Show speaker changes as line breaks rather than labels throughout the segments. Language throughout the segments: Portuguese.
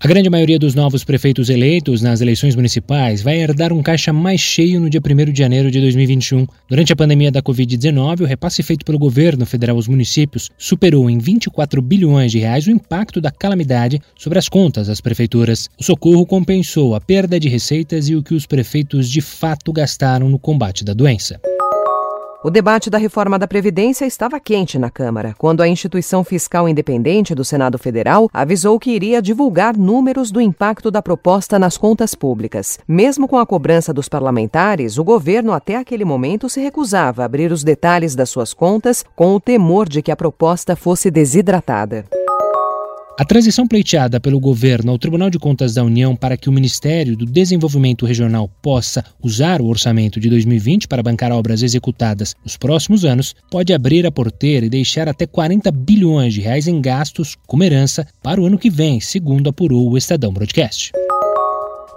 A grande maioria dos novos prefeitos eleitos nas eleições municipais vai herdar um caixa mais cheio no dia 1 de janeiro de 2021. Durante a pandemia da Covid-19, o repasse feito pelo governo federal aos municípios superou em 24 bilhões de reais o impacto da calamidade sobre as contas das prefeituras. O socorro compensou a perda de receitas e o que os prefeitos de fato gastaram no combate da doença.
O debate da reforma da Previdência estava quente na Câmara, quando a instituição fiscal independente do Senado Federal avisou que iria divulgar números do impacto da proposta nas contas públicas. Mesmo com a cobrança dos parlamentares, o governo até aquele momento se recusava a abrir os detalhes das suas contas, com o temor de que a proposta fosse desidratada.
A transição pleiteada pelo governo ao Tribunal de Contas da União para que o Ministério do Desenvolvimento Regional possa usar o orçamento de 2020 para bancar obras executadas nos próximos anos pode abrir a porteira e deixar até 40 bilhões de reais em gastos como herança para o ano que vem, segundo apurou o Estadão Broadcast.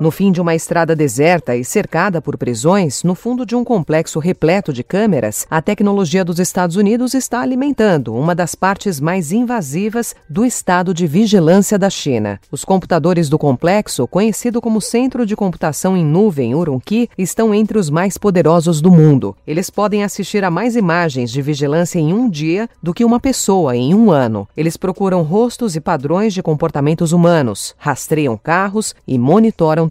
No fim de uma estrada deserta e cercada por prisões, no fundo de um complexo repleto de câmeras, a tecnologia dos Estados Unidos está alimentando uma das partes mais invasivas do estado de vigilância da China. Os computadores do complexo, conhecido como Centro de Computação em Nuvem Urumqi, estão entre os mais poderosos do mundo. Eles podem assistir a mais imagens de vigilância em um dia do que uma pessoa em um ano. Eles procuram rostos e padrões de comportamentos humanos, rastreiam carros e monitoram